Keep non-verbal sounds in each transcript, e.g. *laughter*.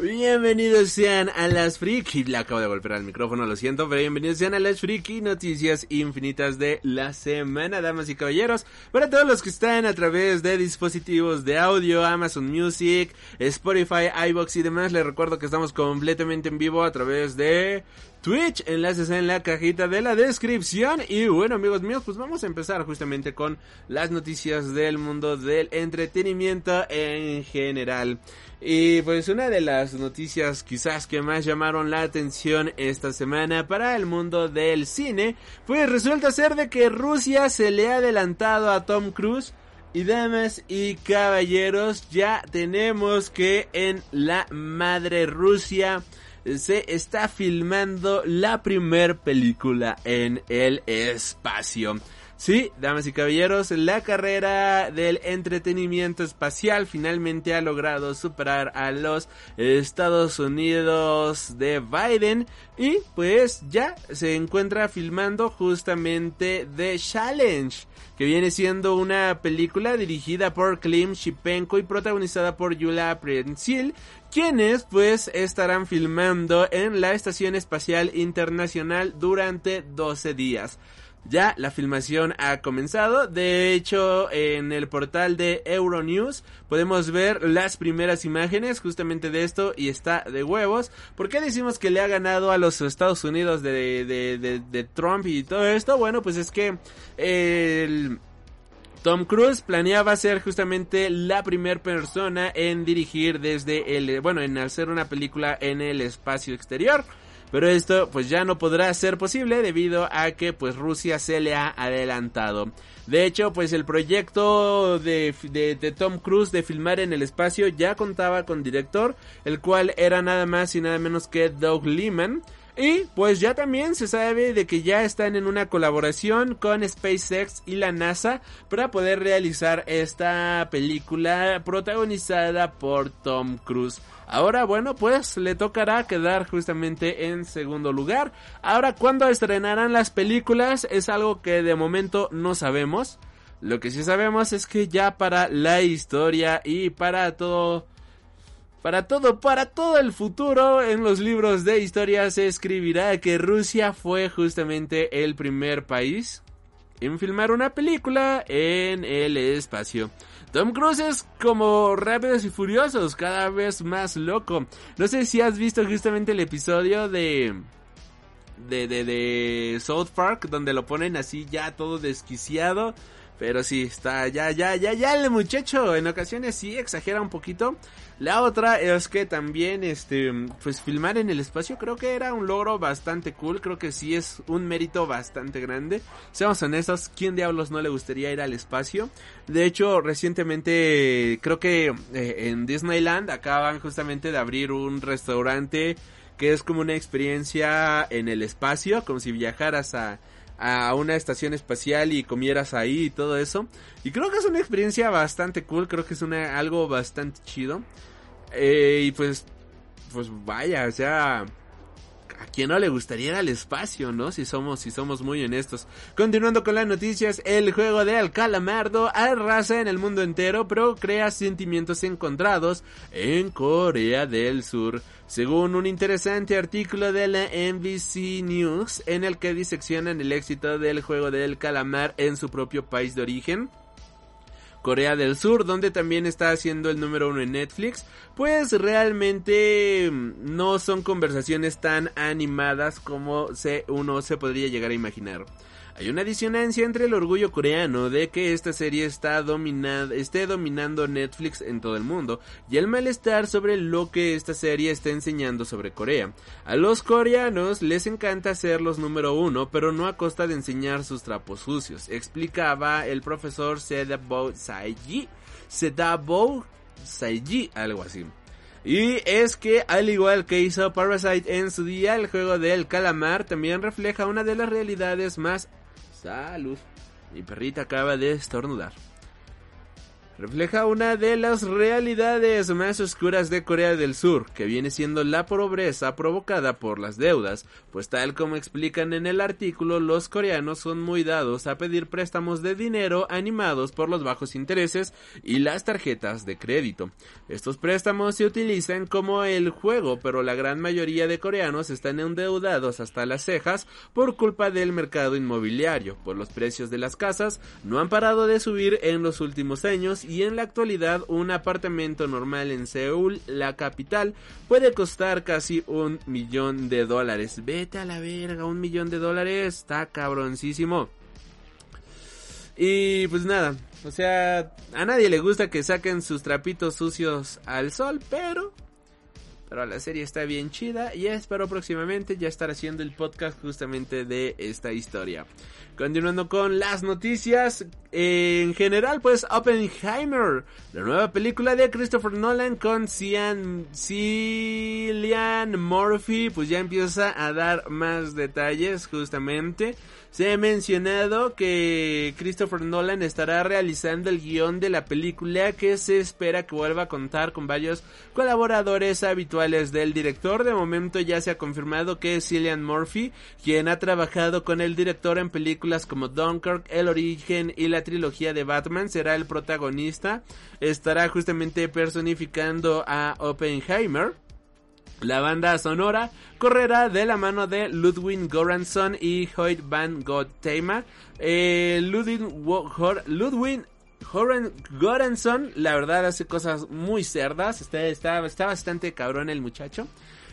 Bienvenidos sean a las Friki. Le acabo de golpear al micrófono, lo siento, pero bienvenidos sean a las Friki Noticias Infinitas de la semana, damas y caballeros. Para todos los que están a través de dispositivos de audio, Amazon Music, Spotify, iBox y demás, les recuerdo que estamos completamente en vivo a través de Twitch, enlaces en la cajita de la descripción. Y bueno, amigos míos, pues vamos a empezar justamente con las noticias del mundo del entretenimiento en general. Y pues una de las noticias quizás que más llamaron la atención esta semana para el mundo del cine, pues resulta ser de que Rusia se le ha adelantado a Tom Cruise. Y damas y caballeros, ya tenemos que en la madre Rusia se está filmando la primer película en el espacio. Sí, damas y caballeros, la carrera del entretenimiento espacial finalmente ha logrado superar a los Estados Unidos de Biden y pues ya se encuentra filmando justamente The Challenge, que viene siendo una película dirigida por Klim Shipenko y protagonizada por Yula Prensil, quienes pues estarán filmando en la Estación Espacial Internacional durante 12 días. Ya la filmación ha comenzado. De hecho, en el portal de Euronews podemos ver las primeras imágenes justamente de esto y está de huevos. ¿Por qué decimos que le ha ganado a los Estados Unidos de, de, Trump y todo esto? Bueno, pues es que el... Tom Cruise planeaba ser justamente la primera persona en dirigir desde el, bueno, en hacer una película en el espacio exterior. Pero esto pues ya no podrá ser posible debido a que pues Rusia se le ha adelantado. De hecho pues el proyecto de, de, Tom Cruise de filmar en el espacio ya contaba con director, el cual era nada más y nada menos que Doug Liman. Y pues ya también se sabe de que ya están en una colaboración con SpaceX y la NASA para poder realizar esta película protagonizada por Tom Cruise. Ahora, bueno, pues le tocará quedar justamente en segundo lugar. Ahora, ¿cuándo estrenarán las películas? Es algo que de momento no sabemos. Lo que sí sabemos es que ya para la historia y para todo para todo, para todo el futuro, en los libros de historia se escribirá que Rusia fue justamente el primer país en filmar una película en el espacio. Tom Cruise es como Rápidos y Furiosos, cada vez más loco. No sé si has visto justamente el episodio de... De, de, de South Park, donde lo ponen así ya todo desquiciado. Pero sí, está ya, ya, ya, ya el muchacho en ocasiones sí exagera un poquito. La otra es que también, este, pues filmar en el espacio creo que era un logro bastante cool. Creo que sí es un mérito bastante grande. Seamos honestos, ¿quién diablos no le gustaría ir al espacio? De hecho, recientemente creo que eh, en Disneyland acaban justamente de abrir un restaurante que es como una experiencia en el espacio, como si viajaras a a una estación espacial y comieras ahí y todo eso. Y creo que es una experiencia bastante cool, creo que es una, algo bastante chido. Eh, y pues, pues vaya, o sea, a quién no le gustaría ir al espacio, ¿no? Si somos, si somos muy honestos. Continuando con las noticias, el juego de Al Calamardo arrasa en el mundo entero, pero crea sentimientos encontrados en Corea del Sur. Según un interesante artículo de la NBC News, en el que diseccionan el éxito del juego del calamar en su propio país de origen, Corea del Sur, donde también está haciendo el número uno en Netflix, pues realmente mm, no son conversaciones tan animadas como se, uno se podría llegar a imaginar. Hay una disonancia entre el orgullo coreano de que esta serie está dominada, esté dominando Netflix en todo el mundo y el malestar sobre lo que esta serie está enseñando sobre Corea. A los coreanos les encanta ser los número uno, pero no a costa de enseñar sus trapos sucios, explicaba el profesor Sedabo Saiji. Sedabo Saiji, algo así. Y es que al igual que hizo Parasite en su día, el juego del calamar también refleja una de las realidades más Salud. Mi perrita acaba de estornudar refleja una de las realidades más oscuras de Corea del Sur, que viene siendo la pobreza provocada por las deudas, pues tal como explican en el artículo, los coreanos son muy dados a pedir préstamos de dinero animados por los bajos intereses y las tarjetas de crédito. Estos préstamos se utilizan como el juego, pero la gran mayoría de coreanos están endeudados hasta las cejas por culpa del mercado inmobiliario, pues los precios de las casas no han parado de subir en los últimos años y en la actualidad un apartamento normal en Seúl, la capital, puede costar casi un millón de dólares. Vete a la verga, un millón de dólares, está cabroncísimo. Y pues nada, o sea, a nadie le gusta que saquen sus trapitos sucios al sol, pero pero la serie está bien chida y espero próximamente ya estar haciendo el podcast justamente de esta historia. Continuando con las noticias, en general pues Oppenheimer, la nueva película de Christopher Nolan con Cian, Cillian Murphy, pues ya empieza a dar más detalles justamente. Se ha mencionado que Christopher Nolan estará realizando el guion de la película que se espera que vuelva a contar con varios colaboradores habituales del director. De momento ya se ha confirmado que Cillian Murphy, quien ha trabajado con el director en películas como Dunkirk, El Origen y la trilogía de Batman, será el protagonista. Estará justamente personificando a Oppenheimer. La banda sonora correrá de la mano de Ludwig Goranson y Hoyt van Gottema. Eh, Ludwig, Ludwig Goranson, la verdad, hace cosas muy cerdas. Está, está, está bastante cabrón el muchacho.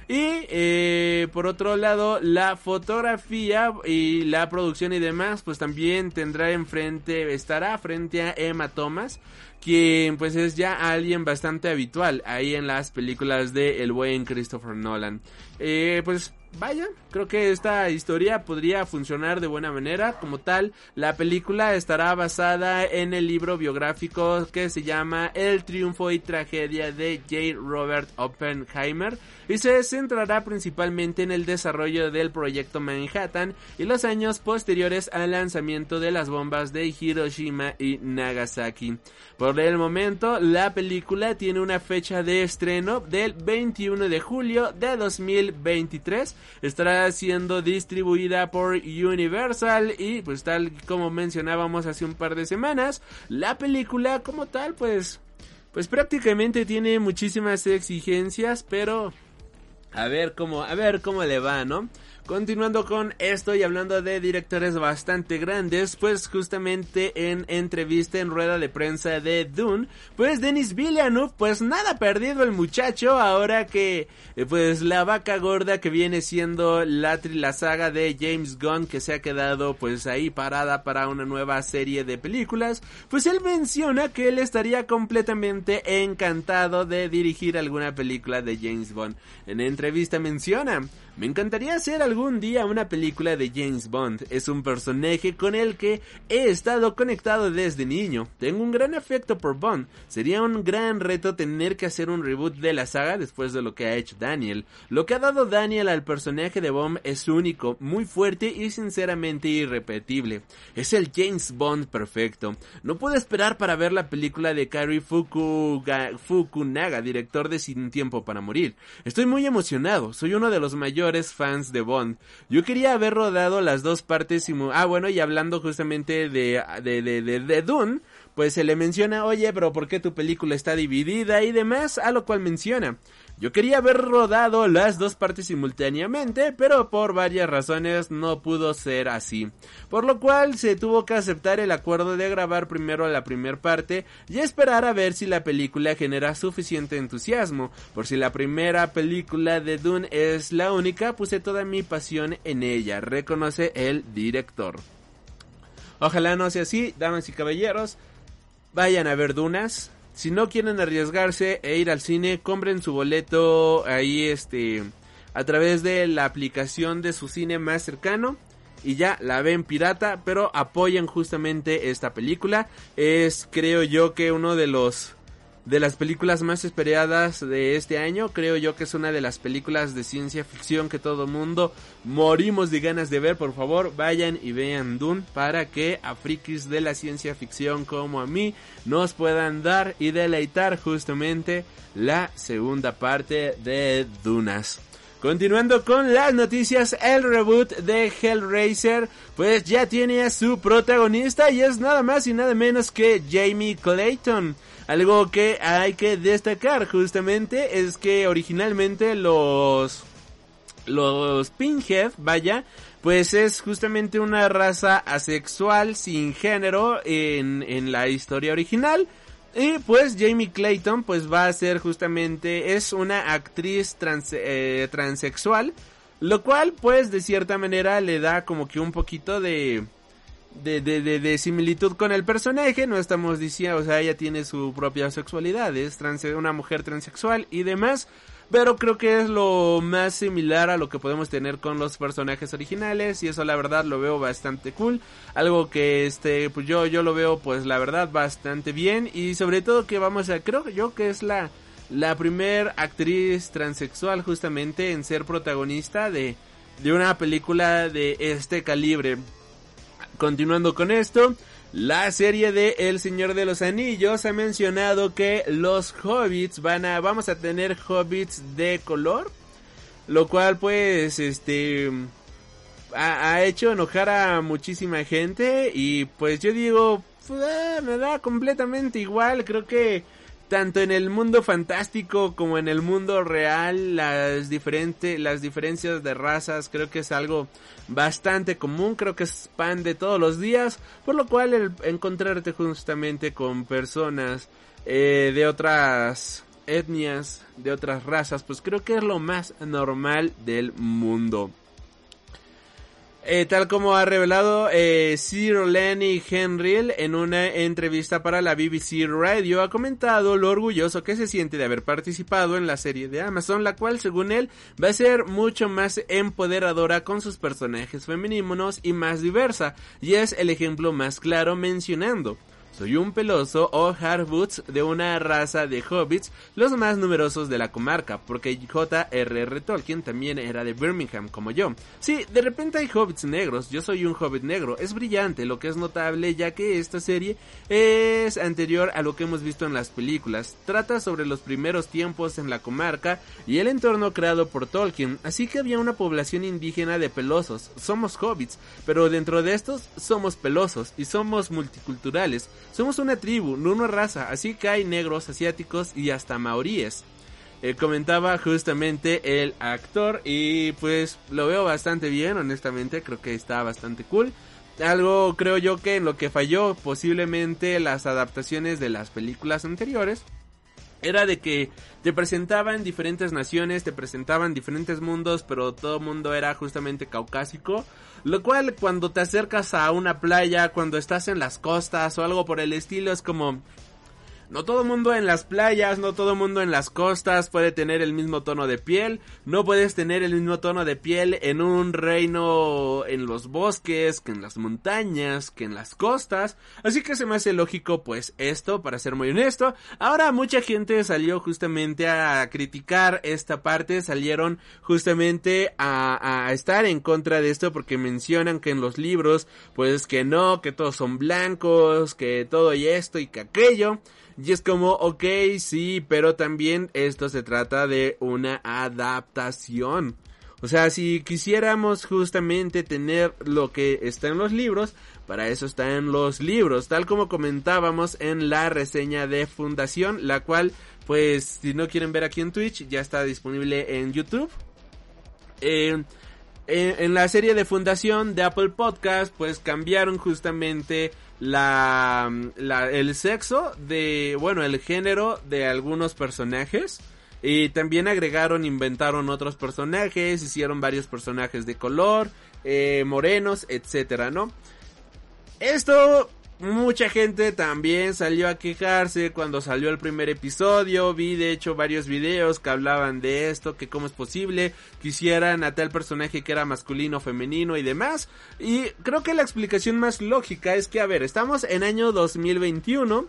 Y eh, por otro lado, la fotografía y la producción y demás, pues también tendrá enfrente, estará frente a Emma Thomas, quien pues es ya alguien bastante habitual ahí en las películas de el buen Christopher Nolan. Eh, pues vaya, creo que esta historia podría funcionar de buena manera. Como tal, la película estará basada en el libro biográfico que se llama El triunfo y tragedia de J. Robert Oppenheimer y se centrará principalmente en el desarrollo del proyecto Manhattan y los años posteriores al lanzamiento de las bombas de Hiroshima y Nagasaki. Por el momento, la película tiene una fecha de estreno del 21 de julio de 2023 estará siendo distribuida por Universal y pues tal como mencionábamos hace un par de semanas, la película como tal pues pues prácticamente tiene muchísimas exigencias, pero a ver cómo a ver cómo le va, ¿no? Continuando con esto y hablando de directores bastante grandes, pues justamente en entrevista en rueda de prensa de Dune, pues Denis Villeneuve, pues nada perdido el muchacho, ahora que eh, pues la vaca gorda que viene siendo la, la saga de James Gunn que se ha quedado pues ahí parada para una nueva serie de películas, pues él menciona que él estaría completamente encantado de dirigir alguna película de James Bond. En entrevista menciona, me encantaría hacer algún día una película de James Bond. Es un personaje con el que he estado conectado desde niño. Tengo un gran afecto por Bond. Sería un gran reto tener que hacer un reboot de la saga después de lo que ha hecho Daniel. Lo que ha dado Daniel al personaje de Bond es único, muy fuerte y sinceramente irrepetible. Es el James Bond perfecto. No puedo esperar para ver la película de Kari Fukunaga, director de Sin Tiempo para Morir. Estoy muy emocionado. Soy uno de los mayores fans de Bond. Yo quería haber rodado las dos partes. Ah, bueno, y hablando justamente de, de, de, de, de Dune, pues se le menciona, oye, pero ¿por qué tu película está dividida y demás? A lo cual menciona. Yo quería haber rodado las dos partes simultáneamente, pero por varias razones no pudo ser así. Por lo cual se tuvo que aceptar el acuerdo de grabar primero la primera parte y esperar a ver si la película genera suficiente entusiasmo. Por si la primera película de Dune es la única, puse toda mi pasión en ella, reconoce el director. Ojalá no sea así, damas y caballeros. Vayan a ver Dunas, si no quieren arriesgarse e ir al cine, compren su boleto ahí este a través de la aplicación de su cine más cercano y ya la ven pirata, pero apoyen justamente esta película. Es creo yo que uno de los de las películas más esperadas de este año. Creo yo que es una de las películas de ciencia ficción que todo mundo morimos de ganas de ver. Por favor, vayan y vean Dune para que a frikis de la ciencia ficción como a mí nos puedan dar y deleitar justamente la segunda parte de Dunas. Continuando con las noticias, el reboot de Hellraiser pues ya tiene a su protagonista y es nada más y nada menos que Jamie Clayton. Algo que hay que destacar justamente es que originalmente los los Pinhead, vaya, pues es justamente una raza asexual sin género en, en la historia original. Y pues Jamie Clayton pues va a ser justamente, es una actriz trans, eh, transexual, lo cual pues de cierta manera le da como que un poquito de, de, de, de, similitud con el personaje, no estamos diciendo, o sea, ella tiene su propia sexualidad, es trans, una mujer transexual y demás, pero creo que es lo más similar a lo que podemos tener con los personajes originales y eso la verdad lo veo bastante cool, algo que este, pues yo, yo lo veo pues la verdad bastante bien y sobre todo que vamos a, creo yo que es la, la actriz transexual justamente en ser protagonista de, de una película de este calibre. Continuando con esto, la serie de El Señor de los Anillos ha mencionado que los hobbits van a, vamos a tener hobbits de color, lo cual pues este ha, ha hecho enojar a muchísima gente y pues yo digo, pues, eh, me da completamente igual, creo que tanto en el mundo fantástico como en el mundo real las diferentes las diferencias de razas creo que es algo bastante común creo que es pan de todos los días por lo cual el encontrarte justamente con personas eh, de otras etnias de otras razas pues creo que es lo más normal del mundo eh, tal como ha revelado eh, Sir Lenny Henry en una entrevista para la BBC Radio, ha comentado lo orgulloso que se siente de haber participado en la serie de Amazon, la cual según él va a ser mucho más empoderadora con sus personajes femeninos y más diversa, y es el ejemplo más claro mencionando. Soy un peloso o hardboots de una raza de hobbits, los más numerosos de la comarca, porque J.R.R. Tolkien también era de Birmingham como yo. Sí, de repente hay hobbits negros, yo soy un hobbit negro, es brillante, lo que es notable ya que esta serie es anterior a lo que hemos visto en las películas. Trata sobre los primeros tiempos en la comarca y el entorno creado por Tolkien, así que había una población indígena de pelosos, somos hobbits, pero dentro de estos somos pelosos y somos multiculturales. Somos una tribu, no una raza, así que hay negros, asiáticos y hasta maoríes. Eh, comentaba justamente el actor y pues lo veo bastante bien, honestamente, creo que está bastante cool. Algo creo yo que en lo que falló posiblemente las adaptaciones de las películas anteriores era de que te presentaban diferentes naciones, te presentaban diferentes mundos, pero todo mundo era justamente caucásico. Lo cual cuando te acercas a una playa, cuando estás en las costas o algo por el estilo, es como, no todo mundo en las playas, no todo mundo en las costas puede tener el mismo tono de piel. No puedes tener el mismo tono de piel en un reino en los bosques, que en las montañas, que en las costas. Así que se me hace lógico pues esto, para ser muy honesto. Ahora mucha gente salió justamente a criticar esta parte, salieron justamente a, estar en contra de esto porque mencionan que en los libros pues que no, que todos son blancos, que todo y esto y que aquello. Y es como, ok, sí, pero también esto se trata de una adaptación. O sea, si quisiéramos justamente tener lo que está en los libros, para eso está en los libros, tal como comentábamos en la reseña de Fundación, la cual pues si no quieren ver aquí en Twitch, ya está disponible en YouTube. Eh, en, en la serie de fundación de Apple Podcast, pues cambiaron justamente la, la, el sexo de, bueno, el género de algunos personajes. Y también agregaron, inventaron otros personajes, hicieron varios personajes de color, eh, morenos, etcétera, ¿no? Esto Mucha gente también salió a quejarse cuando salió el primer episodio. Vi de hecho varios videos que hablaban de esto, que cómo es posible que hicieran a tal personaje que era masculino, femenino y demás. Y creo que la explicación más lógica es que, a ver, estamos en año 2021.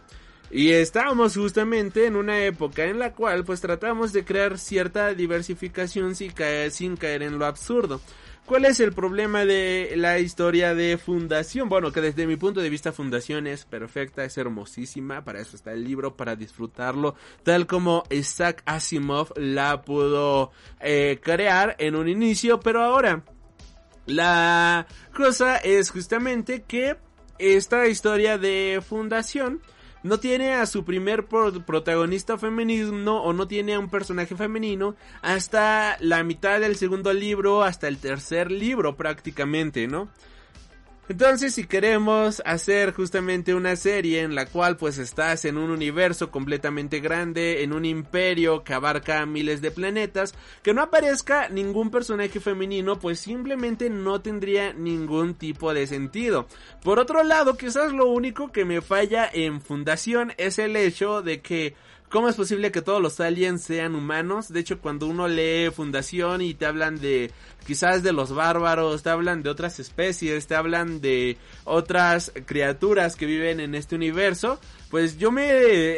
Y estamos justamente en una época en la cual pues tratamos de crear cierta diversificación sin caer en lo absurdo. ¿Cuál es el problema de la historia de Fundación? Bueno, que desde mi punto de vista Fundación es perfecta, es hermosísima, para eso está el libro, para disfrutarlo, tal como Isaac Asimov la pudo eh, crear en un inicio, pero ahora la cosa es justamente que esta historia de Fundación no tiene a su primer protagonista femenino o no tiene a un personaje femenino hasta la mitad del segundo libro, hasta el tercer libro prácticamente, ¿no? Entonces, si queremos hacer justamente una serie en la cual pues estás en un universo completamente grande, en un imperio que abarca miles de planetas, que no aparezca ningún personaje femenino, pues simplemente no tendría ningún tipo de sentido. Por otro lado, quizás lo único que me falla en Fundación es el hecho de que ¿Cómo es posible que todos los aliens sean humanos? De hecho, cuando uno lee Fundación y te hablan de quizás de los bárbaros, te hablan de otras especies, te hablan de otras criaturas que viven en este universo, pues yo me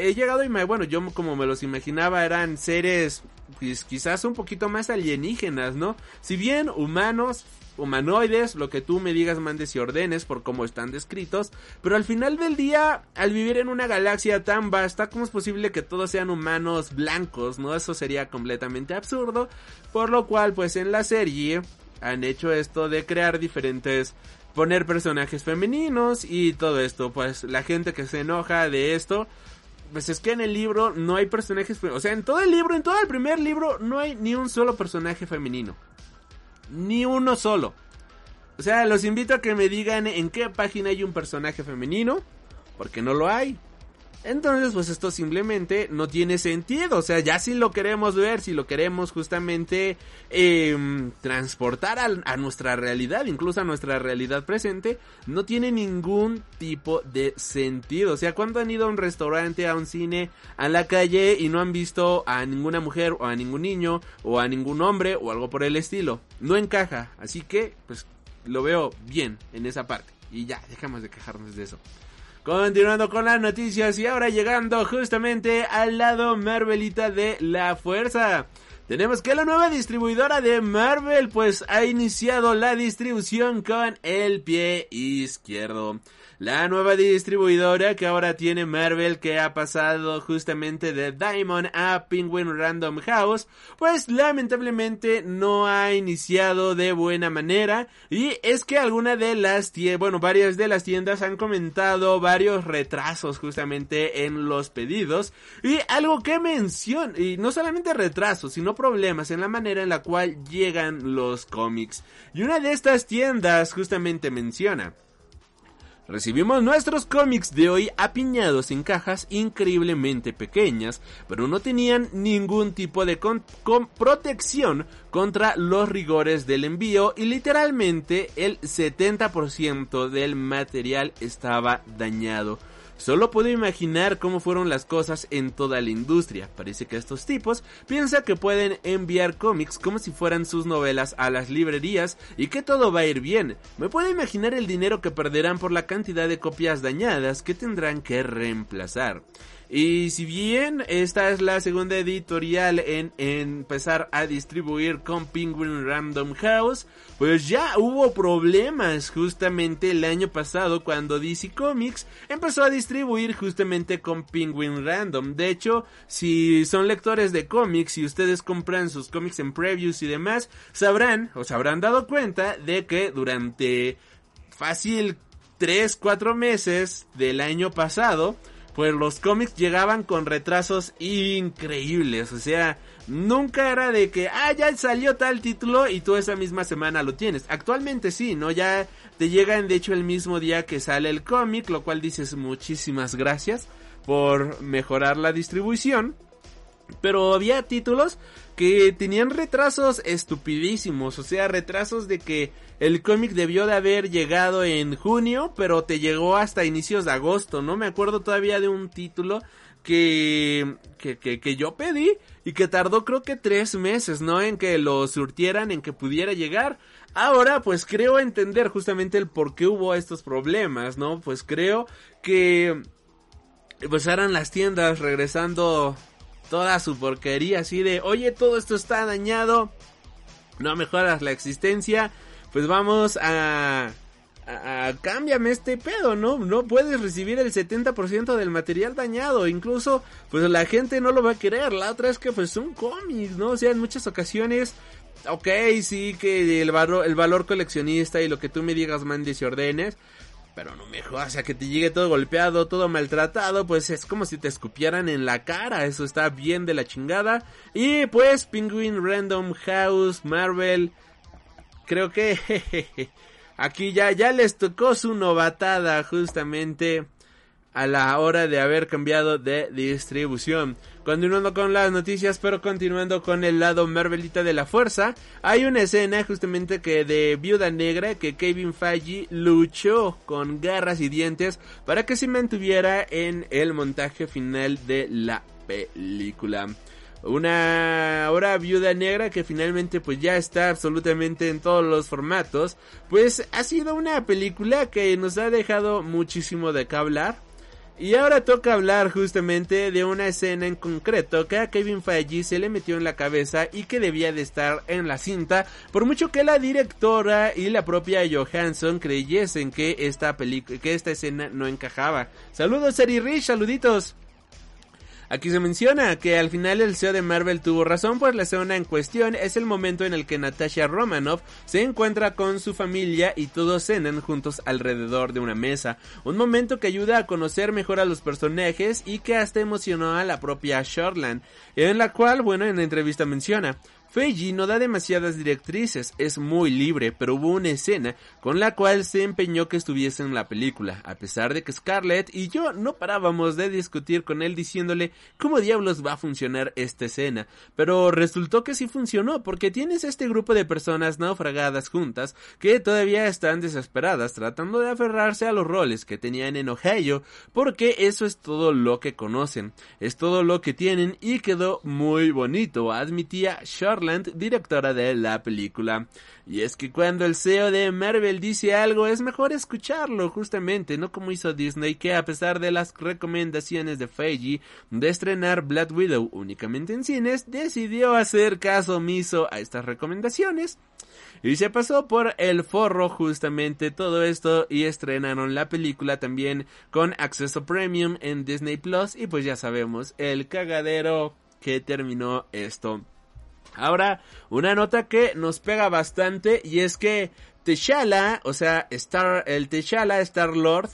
he llegado y me, bueno, yo como me los imaginaba eran seres pues, quizás un poquito más alienígenas, ¿no? Si bien humanos, humanoides, lo que tú me digas, mandes y ordenes por cómo están descritos, pero al final del día, al vivir en una galaxia tan vasta, ¿cómo es posible que todos sean humanos blancos, no? Eso sería completamente absurdo, por lo cual, pues en la serie han hecho esto de crear diferentes poner personajes femeninos y todo esto, pues la gente que se enoja de esto, pues es que en el libro no hay personajes, o sea, en todo el libro, en todo el primer libro no hay ni un solo personaje femenino. Ni uno solo. O sea, los invito a que me digan en qué página hay un personaje femenino. Porque no lo hay. Entonces, pues esto simplemente no tiene sentido. O sea, ya si lo queremos ver, si lo queremos justamente eh, transportar a, nuestra realidad, incluso a nuestra realidad presente, no tiene ningún tipo de sentido. O sea, cuando han ido a un restaurante, a un cine, a la calle y no han visto a ninguna mujer o a ningún niño o a ningún hombre o algo por el estilo. No encaja. Así que, pues, lo veo bien en esa parte. Y ya, dejamos de quejarnos de eso. Continuando con las noticias y ahora llegando justamente al lado Marvelita de la fuerza. Tenemos que la nueva distribuidora de Marvel pues ha iniciado la distribución con el pie izquierdo. La nueva distribuidora que ahora tiene Marvel que ha pasado justamente de Diamond a Penguin Random House, pues lamentablemente no ha iniciado de buena manera y es que alguna de las bueno, varias de las tiendas han comentado varios retrasos justamente en los pedidos y algo que menciona, y no solamente retrasos, sino problemas en la manera en la cual llegan los cómics. Y una de estas tiendas justamente menciona Recibimos nuestros cómics de hoy apiñados en cajas increíblemente pequeñas, pero no tenían ningún tipo de protección contra los rigores del envío y literalmente el 70% del material estaba dañado. Solo puedo imaginar cómo fueron las cosas en toda la industria. Parece que estos tipos piensan que pueden enviar cómics como si fueran sus novelas a las librerías y que todo va a ir bien. Me puedo imaginar el dinero que perderán por la cantidad de copias dañadas que tendrán que reemplazar. Y si bien esta es la segunda editorial en, empezar a distribuir con Penguin Random House, pues ya hubo problemas justamente el año pasado cuando DC Comics empezó a distribuir justamente con Penguin Random. De hecho, si son lectores de cómics y ustedes compran sus cómics en previews y demás, sabrán o se habrán dado cuenta de que durante fácil 3, 4 meses del año pasado, pues los cómics llegaban con retrasos increíbles, o sea, nunca era de que, ah, ya salió tal título y tú esa misma semana lo tienes. Actualmente sí, ¿no? Ya te llegan de hecho el mismo día que sale el cómic, lo cual dices muchísimas gracias por mejorar la distribución. Pero había títulos que tenían retrasos estupidísimos, o sea, retrasos de que el cómic debió de haber llegado en junio, pero te llegó hasta inicios de agosto, ¿no? Me acuerdo todavía de un título que, que, que, que yo pedí y que tardó creo que tres meses, ¿no? En que lo surtieran, en que pudiera llegar. Ahora, pues creo entender justamente el por qué hubo estos problemas, ¿no? Pues creo que pues eran las tiendas regresando toda su porquería así de, oye, todo esto está dañado, no mejoras la existencia, pues vamos a... A, cámbiame este pedo, ¿no? No puedes recibir el 70% del material dañado. Incluso, pues la gente no lo va a querer. La otra es que, pues son cómics, ¿no? O sea, en muchas ocasiones, ok, sí que el valor, el valor coleccionista y lo que tú me digas, mandes y ordenes pero no me jodas, o sea, que te llegue todo golpeado, todo maltratado, pues es como si te escupieran en la cara, eso está bien de la chingada. Y pues Penguin Random House, Marvel, creo que *laughs* aquí ya, ya les tocó su novatada justamente a la hora de haber cambiado de distribución. Continuando con las noticias, pero continuando con el lado Marvelita de la fuerza, hay una escena justamente que de Viuda Negra que Kevin Feige luchó con garras y dientes para que se mantuviera en el montaje final de la película. Una ahora Viuda Negra que finalmente pues ya está absolutamente en todos los formatos, pues ha sido una película que nos ha dejado muchísimo de qué hablar y ahora toca hablar justamente de una escena en concreto que a Kevin Feige se le metió en la cabeza y que debía de estar en la cinta, por mucho que la directora y la propia Johansson creyesen que esta que esta escena no encajaba. Saludos Eri Rich, saluditos. Aquí se menciona que al final el CEO de Marvel tuvo razón, pues la escena en cuestión es el momento en el que Natasha Romanoff se encuentra con su familia y todos cenan juntos alrededor de una mesa. Un momento que ayuda a conocer mejor a los personajes y que hasta emocionó a la propia Shortland, en la cual, bueno, en la entrevista menciona, Feiji no da demasiadas directrices, es muy libre, pero hubo una escena con la cual se empeñó que estuviese en la película, a pesar de que Scarlett y yo no parábamos de discutir con él diciéndole cómo diablos va a funcionar esta escena, pero resultó que sí funcionó porque tienes este grupo de personas naufragadas juntas que todavía están desesperadas tratando de aferrarse a los roles que tenían en Ohio porque eso es todo lo que conocen, es todo lo que tienen y quedó muy bonito, admitía directora de la película. Y es que cuando el CEO de Marvel dice algo es mejor escucharlo justamente, no como hizo Disney que a pesar de las recomendaciones de Feige de estrenar Black Widow únicamente en cines, decidió hacer caso omiso a estas recomendaciones. Y se pasó por el forro justamente todo esto y estrenaron la película también con acceso premium en Disney Plus y pues ya sabemos el cagadero que terminó esto. Ahora, una nota que nos pega bastante y es que T'Challa, o sea, Star, el T'Challa Star Lord,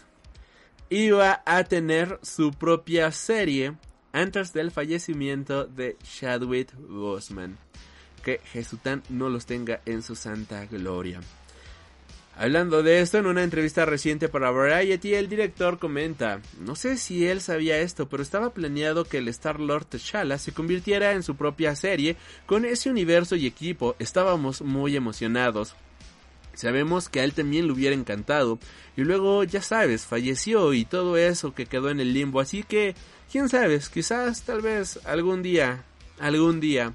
iba a tener su propia serie antes del fallecimiento de Chadwick Boseman. Que Jesután no los tenga en su santa gloria. Hablando de esto, en una entrevista reciente para Variety, el director comenta, no sé si él sabía esto, pero estaba planeado que el Star-Lord T'Challa se convirtiera en su propia serie con ese universo y equipo, estábamos muy emocionados. Sabemos que a él también le hubiera encantado, y luego, ya sabes, falleció y todo eso que quedó en el limbo, así que, quién sabe, quizás, tal vez, algún día, algún día,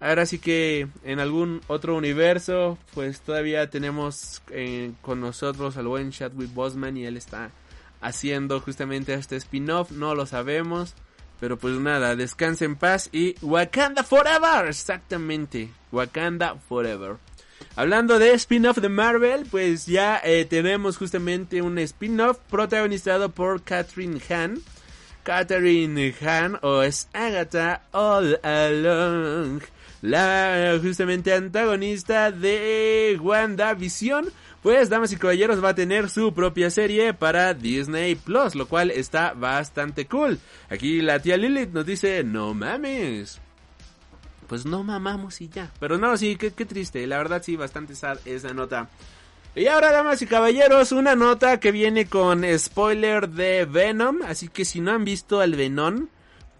Ahora sí que en algún otro universo, pues todavía tenemos eh, con nosotros al buen Chadwick Bosman y él está haciendo justamente este spin-off, no lo sabemos. Pero pues nada, descanse en paz y Wakanda Forever, exactamente, Wakanda Forever. Hablando de spin-off de Marvel, pues ya eh, tenemos justamente un spin-off protagonizado por Catherine Hahn. Catherine Hahn o es Agatha All Along la justamente antagonista de WandaVision, pues damas y caballeros va a tener su propia serie para Disney Plus, lo cual está bastante cool. Aquí la tía Lilith nos dice, no mames. Pues no mamamos y ya. Pero no, sí, qué, qué triste. La verdad sí, bastante sad esa nota. Y ahora, damas y caballeros, una nota que viene con spoiler de Venom. Así que si no han visto al Venom,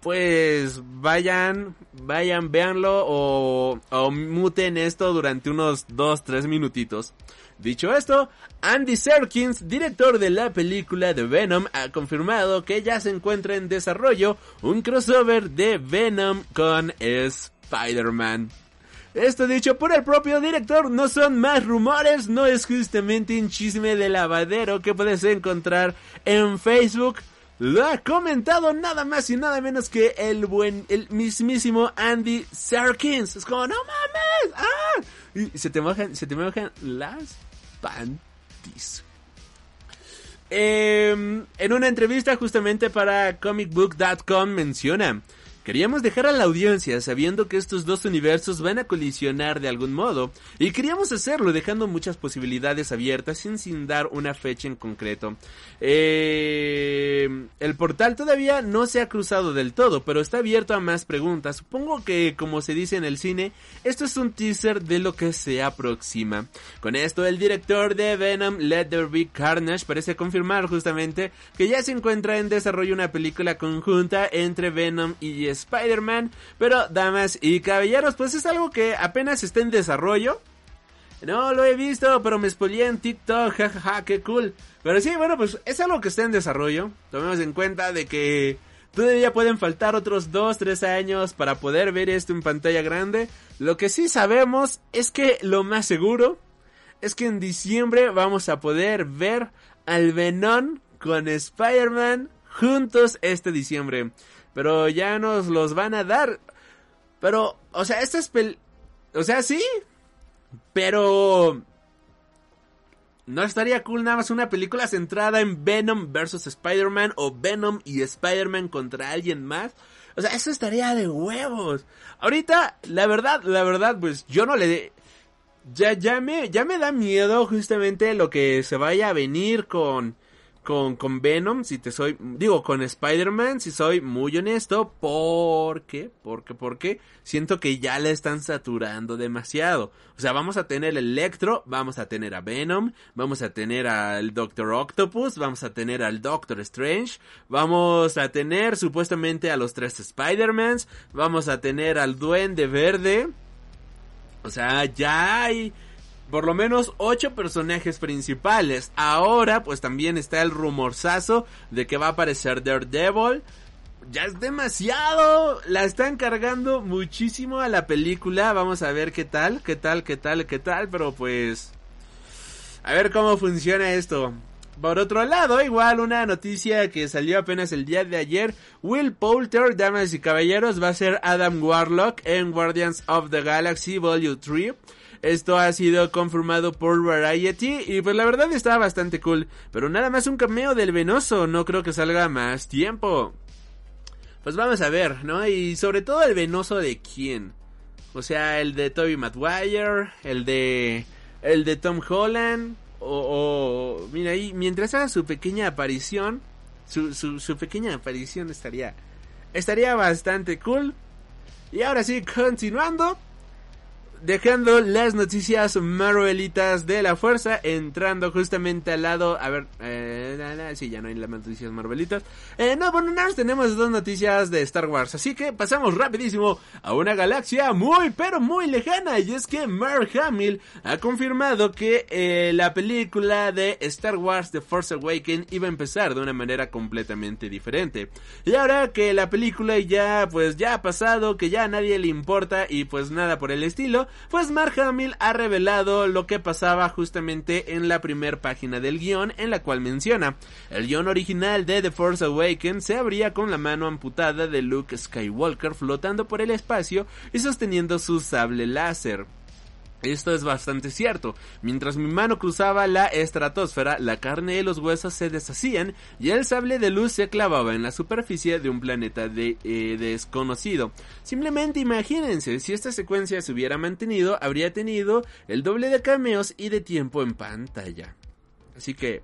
pues vayan, vayan, véanlo o, o muten esto durante unos 2-3 minutitos. Dicho esto, Andy Serkins, director de la película de Venom, ha confirmado que ya se encuentra en desarrollo un crossover de Venom con Spider-Man. Esto dicho por el propio director, no son más rumores, no es justamente un chisme de lavadero que puedes encontrar en Facebook. Lo ha comentado nada más y nada menos que el buen, el mismísimo Andy Serkins. Es como, no mames, ah, y se te mojan, se te mojan las panties. Eh, en una entrevista justamente para comicbook.com menciona, Queríamos dejar a la audiencia sabiendo que estos dos universos van a colisionar de algún modo, y queríamos hacerlo dejando muchas posibilidades abiertas sin, sin dar una fecha en concreto. Eh, el portal todavía no se ha cruzado del todo, pero está abierto a más preguntas. Supongo que, como se dice en el cine, esto es un teaser de lo que se aproxima. Con esto, el director de Venom, Let There Be Carnage, parece confirmar justamente que ya se encuentra en desarrollo una película conjunta entre Venom y Spider-Man. Pero, damas y caballeros, pues es algo que apenas está en desarrollo. No lo he visto, pero me spoileé en TikTok, jajaja, qué cool. Pero sí, bueno, pues es algo que está en desarrollo. Tomemos en cuenta de que todavía pueden faltar otros 2, 3 años para poder ver esto en pantalla grande. Lo que sí sabemos es que lo más seguro es que en diciembre vamos a poder ver al Venom con Spider-Man juntos este diciembre. Pero ya nos los van a dar. Pero, o sea, esta es pel... O sea, sí. Pero... ¿No estaría cool nada más una película centrada en Venom versus Spider-Man o Venom y Spider-Man contra alguien más? O sea, eso estaría de huevos. Ahorita, la verdad, la verdad, pues yo no le... Ya, ya me, ya me da miedo justamente lo que se vaya a venir con con, con Venom, si te soy, digo, con Spider-Man, si soy muy honesto, porque, porque, porque, siento que ya le están saturando demasiado. O sea, vamos a tener el Electro, vamos a tener a Venom, vamos a tener al Doctor Octopus, vamos a tener al Doctor Strange, vamos a tener supuestamente a los tres Spider-Mans, vamos a tener al Duende Verde. O sea, ya hay por lo menos ocho personajes principales. Ahora, pues también está el rumorzazo de que va a aparecer Daredevil. Ya es demasiado. La están cargando muchísimo a la película. Vamos a ver qué tal, qué tal, qué tal, qué tal. Pero pues... A ver cómo funciona esto. Por otro lado, igual una noticia que salió apenas el día de ayer, Will Poulter, damas y caballeros, va a ser Adam Warlock en Guardians of the Galaxy Volume 3. Esto ha sido confirmado por Variety y pues la verdad está bastante cool. Pero nada más un cameo del venoso, no creo que salga más tiempo. Pues vamos a ver, ¿no? Y sobre todo el venoso de quién. O sea, el de Toby Maguire, el de... El de Tom Holland. O, mira ahí, mientras haga su pequeña aparición, su, su, su pequeña aparición estaría, estaría bastante cool. Y ahora sí, continuando, dejando las noticias marvelitas de la fuerza, entrando justamente al lado, a ver, eh, sí, ya no hay las noticias marvelitas. Eh, no, bueno, nada, tenemos dos noticias de Star Wars, así que pasamos rapidísimo a una galaxia muy, pero muy lejana, y es que Mark Hamill ha confirmado que eh, la película de Star Wars The Force Awakens iba a empezar de una manera completamente diferente. Y ahora que la película ya, pues ya ha pasado, que ya a nadie le importa y pues nada por el estilo, pues Mark Hamill ha revelado lo que pasaba justamente en la primera página del guion en la cual menciona, el guion original de The Force Awakens se abría con la mano amputada de Luke Skywalker flotando por el espacio y sosteniendo su sable láser. Esto es bastante cierto. Mientras mi mano cruzaba la estratosfera, la carne y los huesos se deshacían y el sable de luz se clavaba en la superficie de un planeta de, eh, desconocido. Simplemente imagínense, si esta secuencia se hubiera mantenido, habría tenido el doble de cameos y de tiempo en pantalla. Así que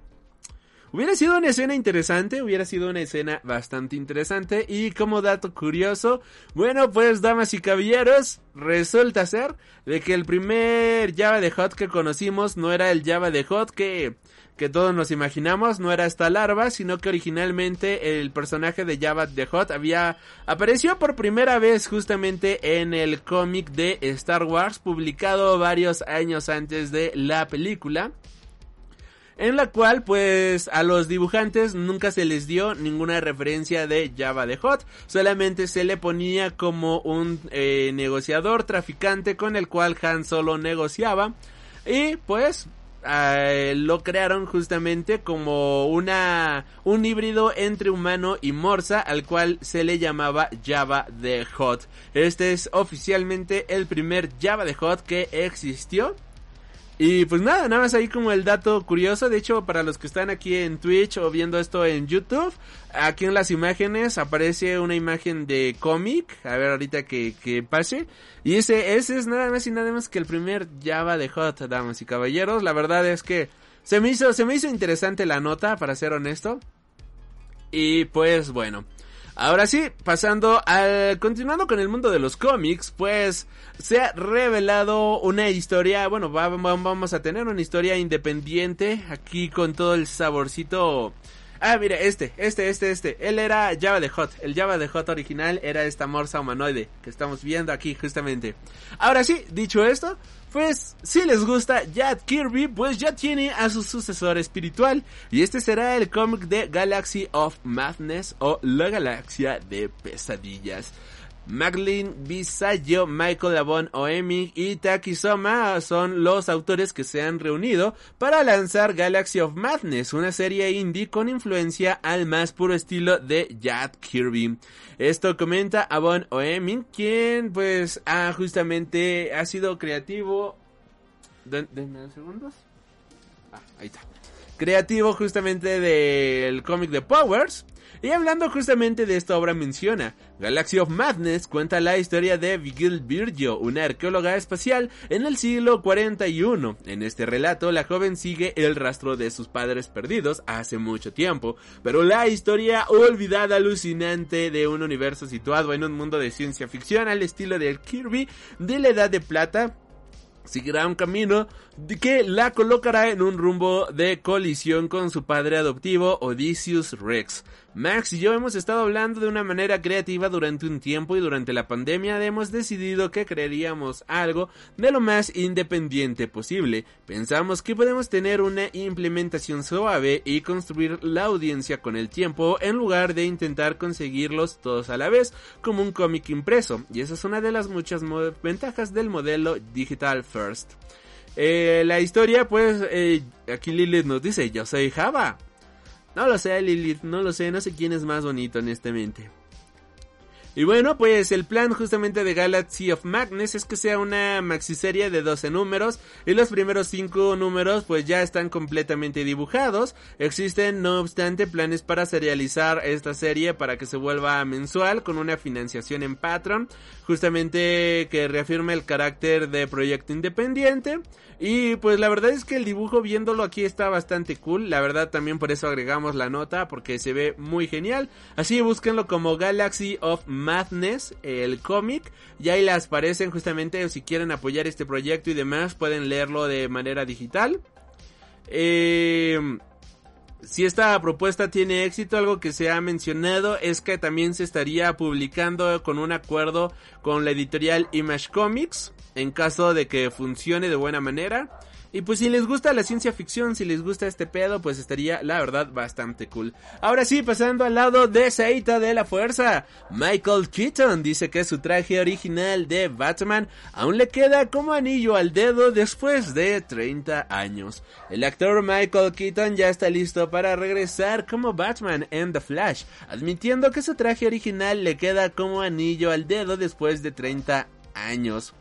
Hubiera sido una escena interesante, hubiera sido una escena bastante interesante. Y como dato curioso, bueno pues damas y caballeros, resulta ser de que el primer Java de Hot que conocimos no era el Java de Hot que, que todos nos imaginamos, no era esta larva, sino que originalmente el personaje de Java de Hot había apareció por primera vez justamente en el cómic de Star Wars publicado varios años antes de la película en la cual pues a los dibujantes nunca se les dio ninguna referencia de Java de Hot, solamente se le ponía como un eh, negociador traficante con el cual Han solo negociaba. Y pues eh, lo crearon justamente como una un híbrido entre humano y morsa al cual se le llamaba Java de Hot. Este es oficialmente el primer Java de Hot que existió y pues nada, nada más ahí como el dato curioso. De hecho, para los que están aquí en Twitch o viendo esto en YouTube, aquí en las imágenes aparece una imagen de cómic. A ver ahorita que, que pase. Y ese, ese es nada más y nada más que el primer Java de Hot, damas y caballeros. La verdad es que se me hizo, se me hizo interesante la nota, para ser honesto. Y pues bueno. Ahora sí, pasando al continuando con el mundo de los cómics, pues se ha revelado una historia, bueno, vamos a tener una historia independiente aquí con todo el saborcito Ah, mira, este, este, este, este. Él era Java de Hot. El Java de Hot original era esta morsa humanoide que estamos viendo aquí justamente. Ahora sí, dicho esto, pues si les gusta Jack Kirby, pues ya tiene a su sucesor espiritual. Y este será el cómic de Galaxy of Madness o La Galaxia de Pesadillas. Maglin Bisayo, Michael Avon Oemi y Taki Soma son los autores que se han reunido para lanzar Galaxy of Madness, una serie indie con influencia al más puro estilo de Jack Kirby. Esto comenta Avon Oemi, quien pues ha justamente ha sido creativo. Denme segundos. Ah, ahí está. Creativo justamente del cómic de Powers y hablando justamente de esta obra menciona, Galaxy of Madness cuenta la historia de Vigil Virgio, una arqueóloga espacial en el siglo 41. En este relato, la joven sigue el rastro de sus padres perdidos hace mucho tiempo, pero la historia olvidada alucinante de un universo situado en un mundo de ciencia ficción al estilo del Kirby de la Edad de Plata seguirá un camino que la colocará en un rumbo de colisión con su padre adoptivo Odysseus Rex. Max y yo hemos estado hablando de una manera creativa durante un tiempo y durante la pandemia hemos decidido que crearíamos algo de lo más independiente posible. Pensamos que podemos tener una implementación suave y construir la audiencia con el tiempo en lugar de intentar conseguirlos todos a la vez como un cómic impreso. Y esa es una de las muchas ventajas del modelo Digital First. Eh, la historia pues eh, aquí Lilith nos dice yo soy Java. No lo sé, Lilith, no lo sé, no sé quién es más bonito honestamente. Y bueno, pues el plan justamente de Galaxy of Madness es que sea una maxiserie de 12 números y los primeros 5 números pues ya están completamente dibujados. Existen no obstante planes para serializar esta serie para que se vuelva mensual con una financiación en Patreon, justamente que reafirme el carácter de proyecto independiente. Y pues la verdad es que el dibujo viéndolo aquí está bastante cool. La verdad también por eso agregamos la nota porque se ve muy genial. Así búsquenlo como Galaxy of Madness, el cómic. Y ahí las aparecen justamente si quieren apoyar este proyecto y demás pueden leerlo de manera digital. Eh, si esta propuesta tiene éxito, algo que se ha mencionado es que también se estaría publicando con un acuerdo con la editorial Image Comics en caso de que funcione de buena manera. Y pues si les gusta la ciencia ficción, si les gusta este pedo, pues estaría la verdad bastante cool. Ahora sí, pasando al lado de Saita de la Fuerza. Michael Keaton dice que su traje original de Batman aún le queda como anillo al dedo después de 30 años. El actor Michael Keaton ya está listo para regresar como Batman en The Flash, admitiendo que su traje original le queda como anillo al dedo después de 30 años.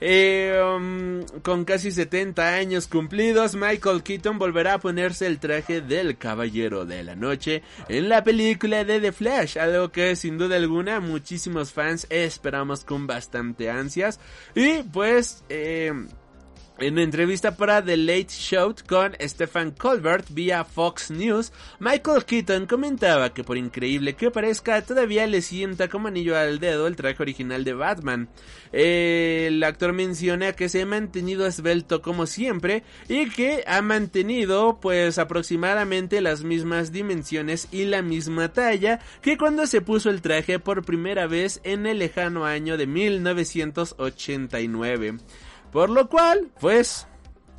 Eh, um, con casi 70 años cumplidos, Michael Keaton volverá a ponerse el traje del Caballero de la Noche en la película de The Flash, algo que sin duda alguna muchísimos fans esperamos con bastante ansias. Y pues... Eh, en una entrevista para The Late Show con Stephen Colbert vía Fox News, Michael Keaton comentaba que por increíble que parezca, todavía le sienta como anillo al dedo el traje original de Batman. El actor menciona que se ha mantenido esbelto como siempre y que ha mantenido pues aproximadamente las mismas dimensiones y la misma talla que cuando se puso el traje por primera vez en el lejano año de 1989. Por lo cual, pues,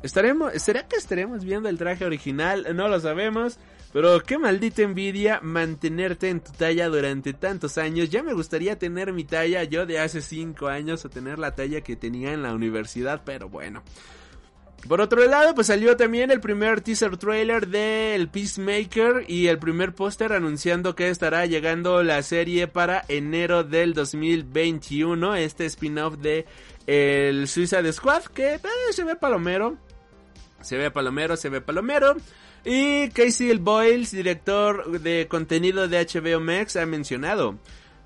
estaremos, ¿será que estaremos viendo el traje original? No lo sabemos. Pero qué maldita envidia mantenerte en tu talla durante tantos años. Ya me gustaría tener mi talla yo de hace 5 años o tener la talla que tenía en la universidad, pero bueno. Por otro lado, pues salió también el primer teaser trailer del Peacemaker y el primer póster anunciando que estará llegando la serie para enero del 2021, este spin-off de el Suicide Squad, que eh, se ve palomero, se ve palomero, se ve palomero. Y Casey Boyles, director de contenido de HBO Max, ha mencionado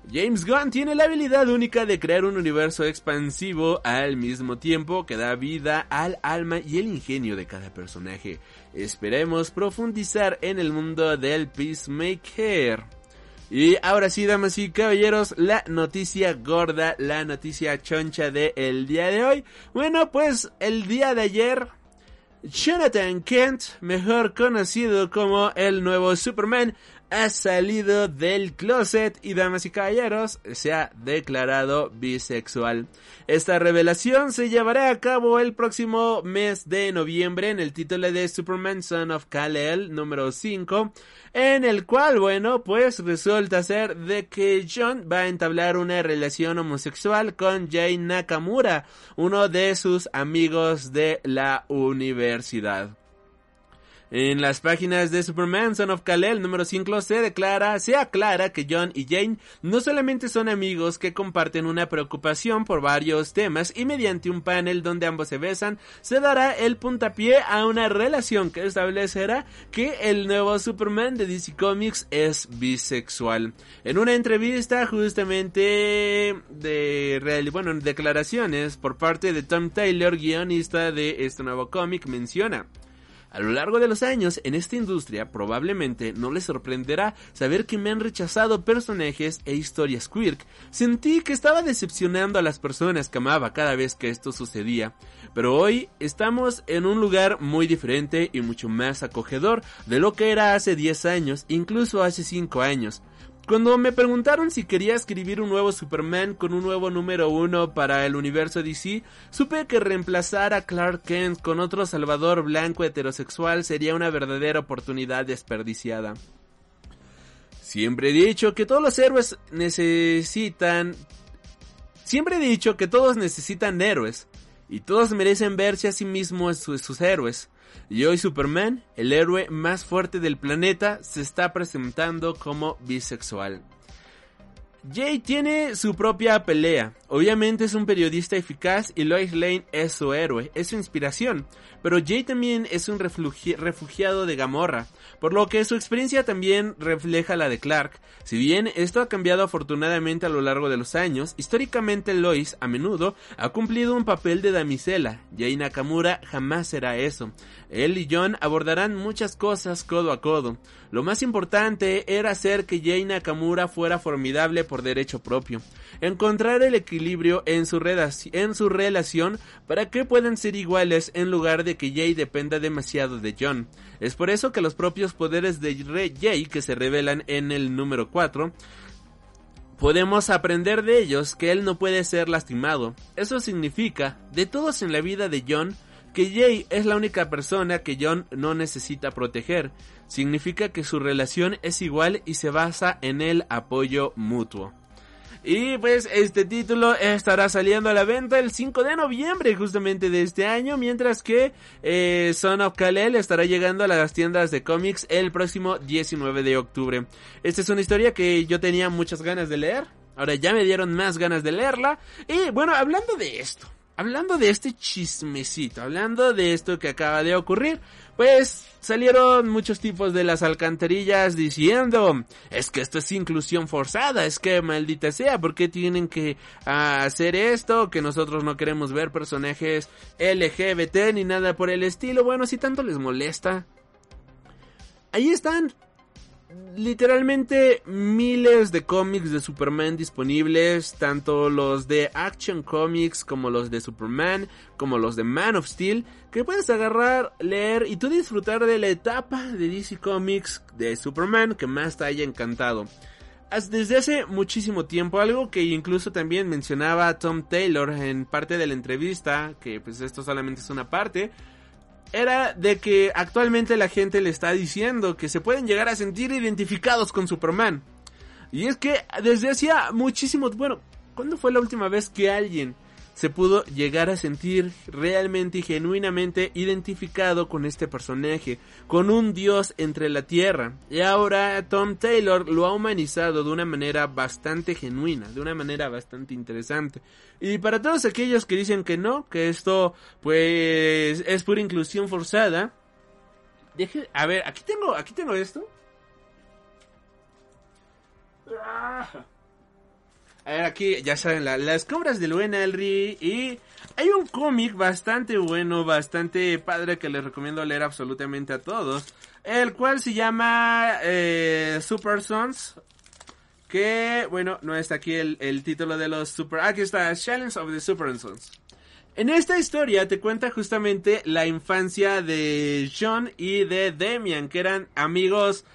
James Gunn tiene la habilidad única de crear un universo expansivo al mismo tiempo que da vida al alma y el ingenio de cada personaje. Esperemos profundizar en el mundo del Peacemaker. Y ahora sí, damas y caballeros, la noticia gorda, la noticia choncha del el día de hoy. Bueno, pues el día de ayer, Jonathan Kent, mejor conocido como el nuevo Superman, ha salido del closet y damas y caballeros se ha declarado bisexual. Esta revelación se llevará a cabo el próximo mes de noviembre en el título de Superman Son of Kal-El número 5 en el cual bueno pues resulta ser de que John va a entablar una relación homosexual con Jay Nakamura, uno de sus amigos de la universidad. En las páginas de Superman Son of Kal-El número 5 se declara, se aclara que John y Jane no solamente son amigos que comparten una preocupación por varios temas y mediante un panel donde ambos se besan, se dará el puntapié a una relación que establecerá que el nuevo Superman de DC Comics es bisexual. En una entrevista justamente de bueno, declaraciones por parte de Tom Taylor, guionista de este nuevo cómic, menciona a lo largo de los años en esta industria probablemente no les sorprenderá saber que me han rechazado personajes e historias queer. Sentí que estaba decepcionando a las personas que amaba cada vez que esto sucedía, pero hoy estamos en un lugar muy diferente y mucho más acogedor de lo que era hace 10 años, incluso hace 5 años. Cuando me preguntaron si quería escribir un nuevo Superman con un nuevo número uno para el universo DC, supe que reemplazar a Clark Kent con otro Salvador blanco heterosexual sería una verdadera oportunidad desperdiciada. Siempre he dicho que todos los héroes necesitan... Siempre he dicho que todos necesitan héroes, y todos merecen verse a sí mismos sus héroes. Y hoy Superman, el héroe más fuerte del planeta, se está presentando como bisexual. Jay tiene su propia pelea. Obviamente es un periodista eficaz y Lois Lane es su héroe, es su inspiración. Pero Jay también es un refugiado de Gamorra, por lo que su experiencia también refleja la de Clark. Si bien esto ha cambiado afortunadamente a lo largo de los años, históricamente Lois a menudo ha cumplido un papel de damisela. Jay Nakamura jamás será eso. Él y John abordarán muchas cosas codo a codo. Lo más importante era hacer que Jay Nakamura fuera formidable por derecho propio. Encontrar el equilibrio en su, en su relación para que puedan ser iguales en lugar de que Jay dependa demasiado de John. Es por eso que los propios poderes de Jay que se revelan en el número 4 Podemos aprender de ellos que él no puede ser lastimado. Eso significa, de todos en la vida de John, que Jay es la única persona que John no necesita proteger. Significa que su relación es igual y se basa en el apoyo mutuo. Y pues este título estará saliendo a la venta el 5 de noviembre justamente de este año, mientras que eh, Son of Kal-El estará llegando a las tiendas de cómics el próximo 19 de octubre. Esta es una historia que yo tenía muchas ganas de leer, ahora ya me dieron más ganas de leerla. Y bueno, hablando de esto, hablando de este chismecito, hablando de esto que acaba de ocurrir, pues salieron muchos tipos de las alcantarillas diciendo, es que esto es inclusión forzada, es que maldita sea, ¿por qué tienen que ah, hacer esto? Que nosotros no queremos ver personajes LGBT ni nada por el estilo. Bueno, si tanto les molesta. Ahí están literalmente miles de cómics de Superman disponibles, tanto los de Action Comics como los de Superman, como los de Man of Steel, que puedes agarrar, leer y tú disfrutar de la etapa de DC Comics de Superman que más te haya encantado. Desde hace muchísimo tiempo, algo que incluso también mencionaba Tom Taylor en parte de la entrevista, que pues esto solamente es una parte, era de que actualmente la gente le está diciendo que se pueden llegar a sentir identificados con Superman. Y es que desde hacía muchísimo, bueno, ¿cuándo fue la última vez que alguien se pudo llegar a sentir realmente y genuinamente identificado con este personaje, con un dios entre la tierra. Y ahora Tom Taylor lo ha humanizado de una manera bastante genuina, de una manera bastante interesante. Y para todos aquellos que dicen que no, que esto pues es pura inclusión forzada, deje, a ver, aquí tengo, aquí tengo esto. Ah. A ver, aquí ya saben, las cobras del buen Elri. Y hay un cómic bastante bueno, bastante padre que les recomiendo leer absolutamente a todos. El cual se llama eh, Super Sons. Que, bueno, no está aquí el, el título de los Super... Aquí está, Challenge of the Super Sons. En esta historia te cuenta justamente la infancia de John y de Demian, que eran amigos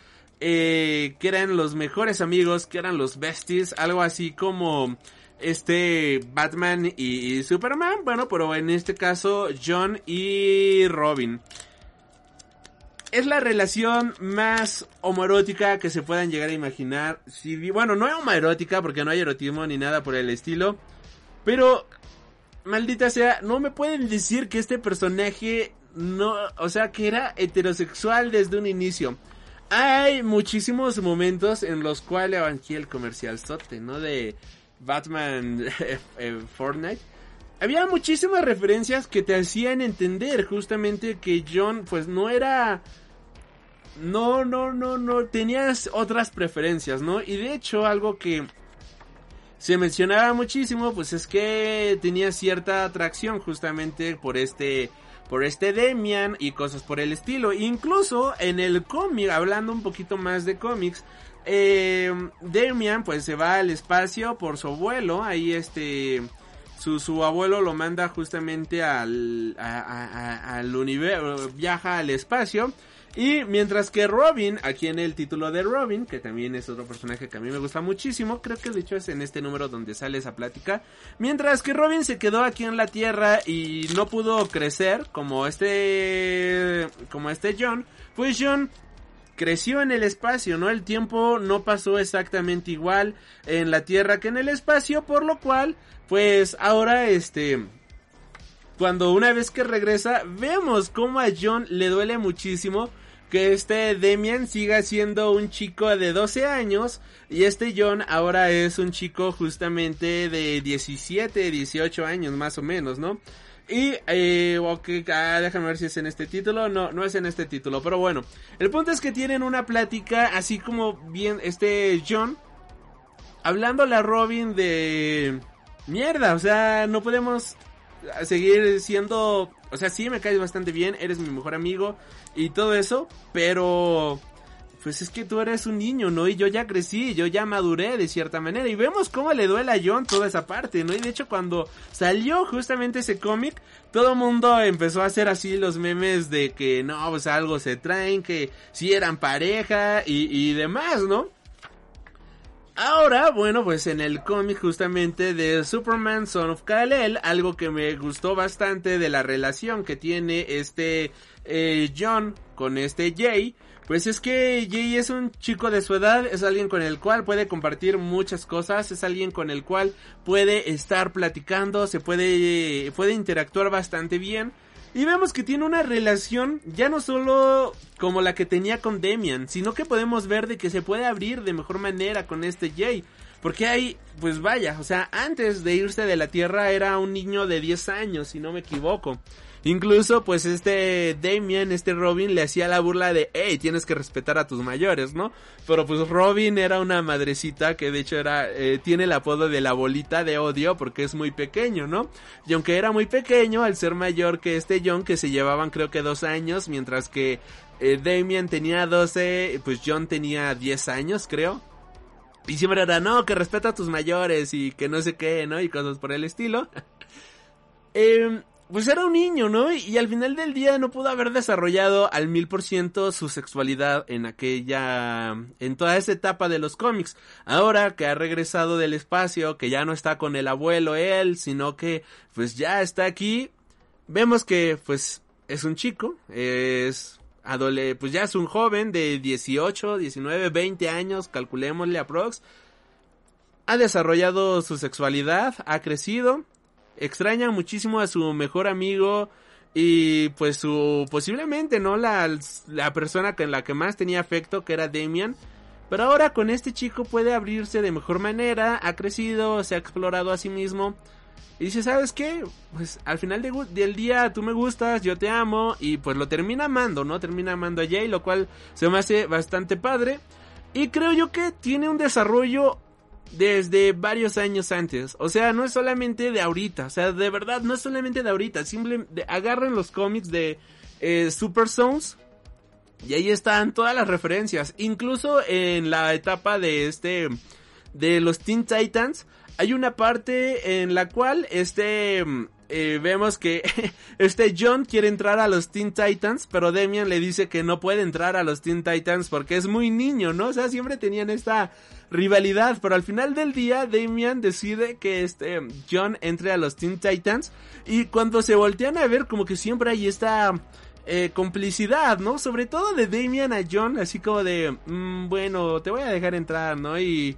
eh, que eran los mejores amigos, que eran los besties, algo así como este Batman y, Superman, bueno, pero en este caso John y Robin. Es la relación más homoerótica que se puedan llegar a imaginar. Si, bueno, no es homoerótica porque no hay erotismo ni nada por el estilo. Pero, maldita sea, no me pueden decir que este personaje no, o sea, que era heterosexual desde un inicio hay muchísimos momentos en los cuales aquí el comercial sote, ¿no? De Batman *laughs* eh, Fortnite. Había muchísimas referencias que te hacían entender justamente que John pues no era... No, no, no, no, tenías otras preferencias, ¿no? Y de hecho algo que se mencionaba muchísimo pues es que tenía cierta atracción justamente por este por este Demian y cosas por el estilo. Incluso en el cómic, hablando un poquito más de cómics, eh, Demian pues se va al espacio por su abuelo, ahí este... Su, su abuelo lo manda justamente al, al universo, viaja al espacio y mientras que Robin, aquí en el título de Robin, que también es otro personaje que a mí me gusta muchísimo, creo que de hecho es en este número donde sale esa plática, mientras que Robin se quedó aquí en la Tierra y no pudo crecer como este como este John, pues John creció en el espacio, ¿no? El tiempo no pasó exactamente igual en la Tierra que en el espacio, por lo cual, pues ahora este cuando una vez que regresa, vemos cómo a John le duele muchísimo que este Demian siga siendo un chico de 12 años y este John ahora es un chico justamente de 17, 18 años más o menos, ¿no? Y, eh, okay, ah, déjame ver si es en este título. No, no es en este título, pero bueno. El punto es que tienen una plática así como bien este John hablándole a Robin de mierda, o sea, no podemos seguir siendo, o sea, sí me caes bastante bien, eres mi mejor amigo, y todo eso, pero pues es que tú eres un niño, ¿no? Y yo ya crecí, yo ya maduré de cierta manera. Y vemos cómo le duele a John toda esa parte, ¿no? Y de hecho cuando salió justamente ese cómic, todo el mundo empezó a hacer así los memes de que no, pues algo se traen, que si eran pareja y, y demás, ¿no? Ahora, bueno, pues en el cómic justamente de Superman Son of Kal-El, algo que me gustó bastante de la relación que tiene este eh, John con este Jay, pues es que Jay es un chico de su edad, es alguien con el cual puede compartir muchas cosas, es alguien con el cual puede estar platicando, se puede, puede interactuar bastante bien. Y vemos que tiene una relación ya no solo como la que tenía con Demian, sino que podemos ver de que se puede abrir de mejor manera con este Jay. Porque hay, pues vaya, o sea, antes de irse de la Tierra era un niño de 10 años, si no me equivoco. Incluso, pues este Damien, este Robin, le hacía la burla de, hey, tienes que respetar a tus mayores, ¿no? Pero pues Robin era una madrecita que de hecho era, eh, tiene el apodo de la bolita de odio porque es muy pequeño, ¿no? Y aunque era muy pequeño, al ser mayor que este John, que se llevaban creo que dos años, mientras que eh, Damien tenía 12, pues John tenía 10 años, creo. Y siempre era, no, que respeta a tus mayores y que no sé qué, ¿no? Y cosas por el estilo. *laughs* eh, pues era un niño, ¿no? Y al final del día no pudo haber desarrollado al mil por ciento su sexualidad en aquella, en toda esa etapa de los cómics. Ahora que ha regresado del espacio, que ya no está con el abuelo él, sino que pues ya está aquí, vemos que pues es un chico, es adole, pues ya es un joven de 18, 19, 20 años, calculémosle aprox. Ha desarrollado su sexualidad, ha crecido, extraña muchísimo a su mejor amigo y pues su posiblemente no la, la persona con la que más tenía afecto que era Damian pero ahora con este chico puede abrirse de mejor manera ha crecido se ha explorado a sí mismo. Y dice sabes qué pues al final de, del día tú me gustas yo te amo. Y pues lo termina amando no termina amando a Jay lo cual se me hace bastante padre. Y creo yo que tiene un desarrollo desde varios años antes. O sea, no es solamente de ahorita. O sea, de verdad, no es solamente de ahorita. Simplemente agarren los cómics de eh, Super Zones. Y ahí están todas las referencias. Incluso en la etapa de este. De los Teen Titans. Hay una parte en la cual este eh, vemos que *laughs* este John quiere entrar a los Teen Titans, pero Demian le dice que no puede entrar a los Teen Titans porque es muy niño, ¿no? O sea, siempre tenían esta rivalidad, pero al final del día Damian decide que este John entre a los Teen Titans y cuando se voltean a ver como que siempre hay esta eh, complicidad, ¿no? Sobre todo de Damian a John, así como de, mm, bueno, te voy a dejar entrar, ¿no? Y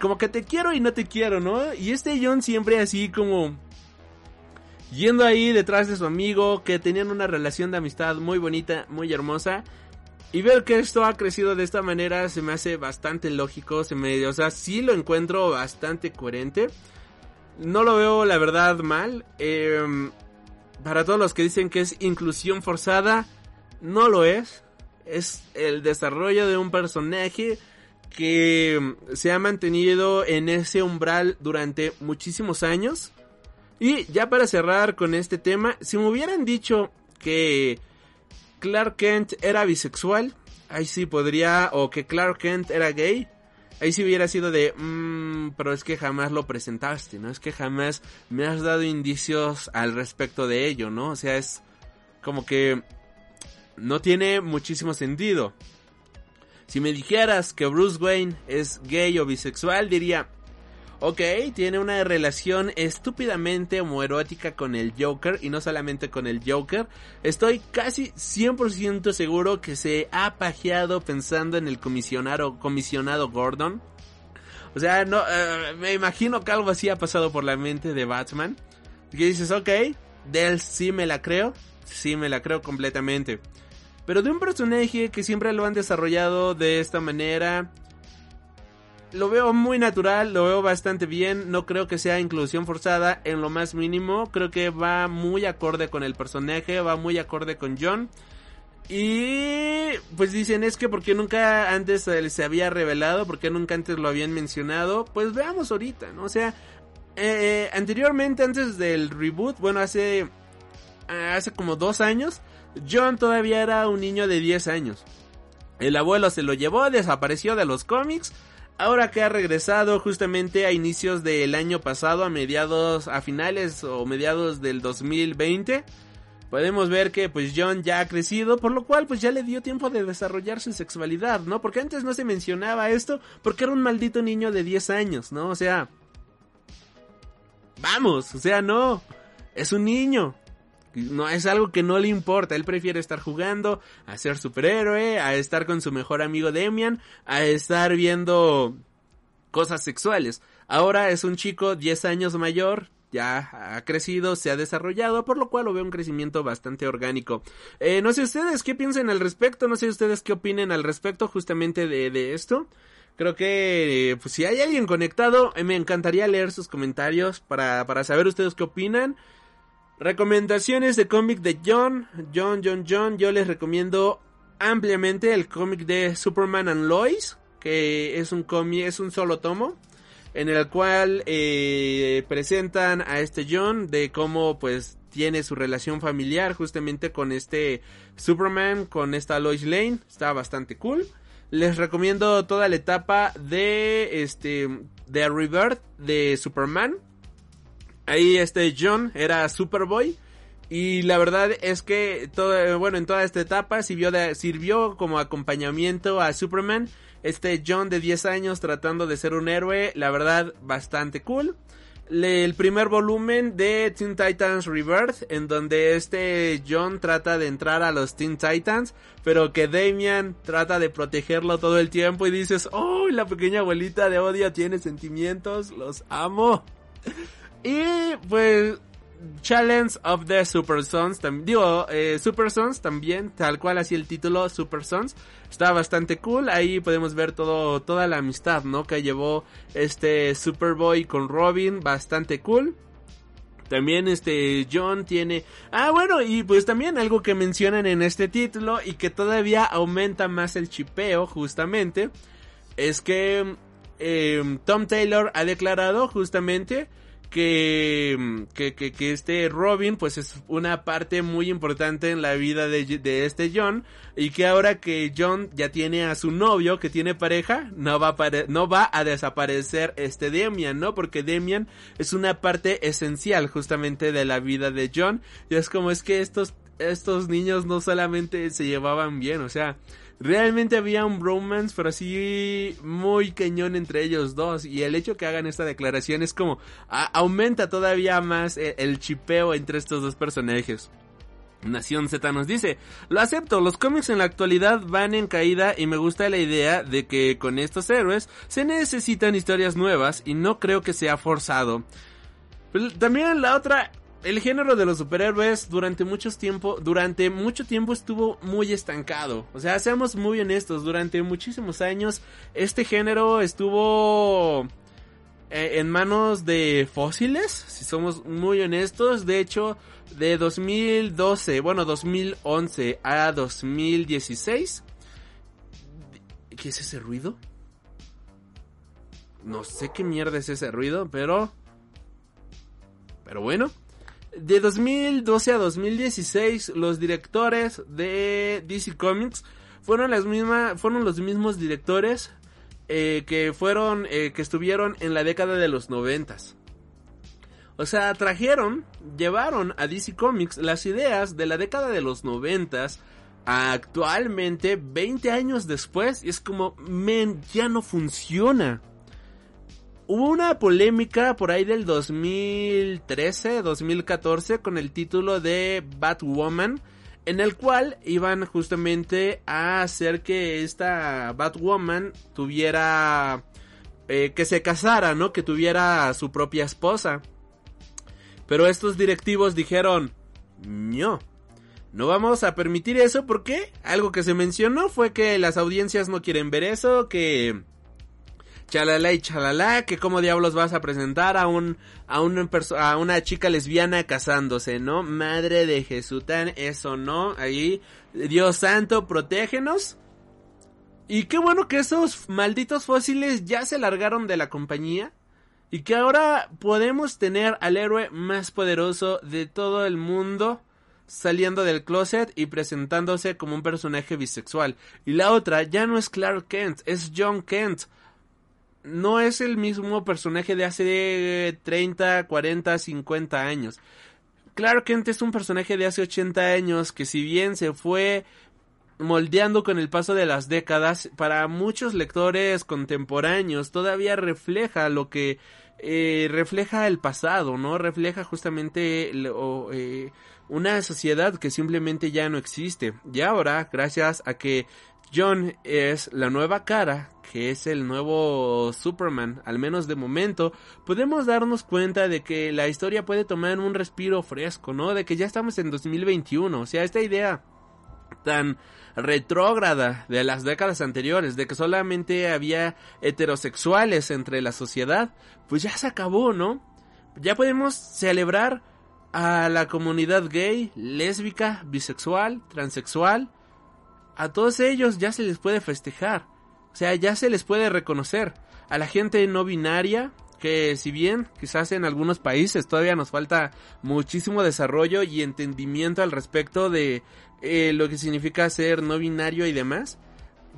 como que te quiero y no te quiero, ¿no? Y este John siempre así como yendo ahí detrás de su amigo, que tenían una relación de amistad muy bonita, muy hermosa. Y ver que esto ha crecido de esta manera se me hace bastante lógico, se me, o sea, sí lo encuentro bastante coherente. No lo veo la verdad mal. Em, para todos los que dicen que es inclusión forzada, no lo es. Es el desarrollo de un personaje que se ha mantenido en ese umbral durante muchísimos años y ya para cerrar con este tema, si me hubieran dicho que Clark Kent era bisexual, ahí sí podría, o que Clark Kent era gay, ahí sí hubiera sido de, mmm, pero es que jamás lo presentaste, ¿no? Es que jamás me has dado indicios al respecto de ello, ¿no? O sea, es como que no tiene muchísimo sentido. Si me dijeras que Bruce Wayne es gay o bisexual, diría, Ok, tiene una relación estúpidamente homoerótica con el Joker y no solamente con el Joker. Estoy casi 100% seguro que se ha pajeado pensando en el comisionado, Gordon. O sea, no, eh, me imagino que algo así ha pasado por la mente de Batman. Y dices, ok, de él sí me la creo, sí me la creo completamente. Pero de un personaje que siempre lo han desarrollado de esta manera, lo veo muy natural, lo veo bastante bien, no creo que sea inclusión forzada en lo más mínimo, creo que va muy acorde con el personaje, va muy acorde con John. Y pues dicen es que porque nunca antes se había revelado, porque nunca antes lo habían mencionado, pues veamos ahorita, ¿no? O sea, eh, anteriormente, antes del reboot, bueno, hace, hace como dos años, John todavía era un niño de 10 años. El abuelo se lo llevó, desapareció de los cómics ahora que ha regresado justamente a inicios del año pasado, a mediados, a finales o mediados del 2020, podemos ver que pues John ya ha crecido, por lo cual pues ya le dio tiempo de desarrollar su sexualidad, ¿no? Porque antes no se mencionaba esto porque era un maldito niño de 10 años, ¿no? O sea... Vamos, o sea, no. Es un niño. No es algo que no le importa, él prefiere estar jugando, a ser superhéroe, a estar con su mejor amigo Demian, a estar viendo cosas sexuales. Ahora es un chico 10 años mayor, ya ha crecido, se ha desarrollado, por lo cual lo veo un crecimiento bastante orgánico. Eh, no sé ustedes qué piensan al respecto, no sé ustedes qué opinen al respecto justamente de, de esto. Creo que, pues si hay alguien conectado, eh, me encantaría leer sus comentarios para, para saber ustedes qué opinan. Recomendaciones de cómic de John, John, John, John. Yo les recomiendo ampliamente el cómic de Superman and Lois, que es un cómic, es un solo tomo, en el cual eh, presentan a este John de cómo pues tiene su relación familiar justamente con este Superman, con esta Lois Lane, está bastante cool. Les recomiendo toda la etapa de este de Rebirth de Superman. Ahí este John era Superboy. Y la verdad es que todo, bueno, en toda esta etapa sirvió, sirvió como acompañamiento a Superman. Este John de 10 años tratando de ser un héroe, la verdad bastante cool el primer volumen de Teen Titans Rebirth, en donde este John trata de entrar a los Teen Titans, pero que Damian trata de protegerlo todo el tiempo y dices, oh, la pequeña abuelita de odio tiene sentimientos, los amo. Y pues Challenge of the Super Sons, digo, eh, Super Sons también, tal cual así el título, Super Sons, está bastante cool, ahí podemos ver todo, toda la amistad, ¿no? Que llevó este Superboy con Robin, bastante cool. También este John tiene... Ah, bueno, y pues también algo que mencionan en este título y que todavía aumenta más el chipeo, justamente, es que eh, Tom Taylor ha declarado justamente que, que, que, este Robin pues es una parte muy importante en la vida de, de, este John y que ahora que John ya tiene a su novio que tiene pareja no va a, no va a desaparecer este Demian, ¿no? Porque Demian es una parte esencial justamente de la vida de John y es como es que estos estos niños no solamente se llevaban bien, o sea, realmente había un bromance, pero así muy cañón entre ellos dos. Y el hecho que hagan esta declaración es como aumenta todavía más el, el chipeo entre estos dos personajes. Nación Z nos dice, lo acepto, los cómics en la actualidad van en caída y me gusta la idea de que con estos héroes se necesitan historias nuevas y no creo que sea forzado. También la otra, el género de los superhéroes durante mucho tiempo, durante mucho tiempo estuvo muy estancado. O sea, seamos muy honestos, durante muchísimos años este género estuvo eh, en manos de fósiles, si somos muy honestos. De hecho, de 2012, bueno, 2011 a 2016. ¿Qué es ese ruido? No sé qué mierda es ese ruido, pero... Pero bueno, de 2012 a 2016, los directores de DC Comics fueron las mismas, fueron los mismos directores eh, que fueron, eh, que estuvieron en la década de los noventas. O sea, trajeron, llevaron a DC Comics las ideas de la década de los noventas actualmente, 20 años después, y es como, men, ya no funciona. Hubo una polémica por ahí del 2013, 2014 con el título de Batwoman, en el cual iban justamente a hacer que esta Batwoman tuviera eh, que se casara, ¿no? Que tuviera su propia esposa. Pero estos directivos dijeron, no, no vamos a permitir eso porque algo que se mencionó fue que las audiencias no quieren ver eso, que chalala y chalala, que cómo diablos vas a presentar a un a una a una chica lesbiana casándose, ¿no? Madre de Jesután, eso no, ahí Dios santo, protégenos. Y qué bueno que esos malditos fósiles ya se largaron de la compañía y que ahora podemos tener al héroe más poderoso de todo el mundo saliendo del closet y presentándose como un personaje bisexual. Y la otra ya no es Clark Kent, es John Kent no es el mismo personaje de hace 30, 40, 50 años. Clark Kent es un personaje de hace 80 años que si bien se fue moldeando con el paso de las décadas, para muchos lectores contemporáneos todavía refleja lo que eh, refleja el pasado, ¿no? Refleja justamente eh, una sociedad que simplemente ya no existe. Y ahora, gracias a que John es la nueva cara, que es el nuevo Superman, al menos de momento, podemos darnos cuenta de que la historia puede tomar un respiro fresco, ¿no? De que ya estamos en 2021, o sea, esta idea tan retrógrada de las décadas anteriores, de que solamente había heterosexuales entre la sociedad, pues ya se acabó, ¿no? Ya podemos celebrar a la comunidad gay, lésbica, bisexual, transexual, a todos ellos ya se les puede festejar, o sea, ya se les puede reconocer. A la gente no binaria, que si bien quizás en algunos países todavía nos falta muchísimo desarrollo y entendimiento al respecto de eh, lo que significa ser no binario y demás,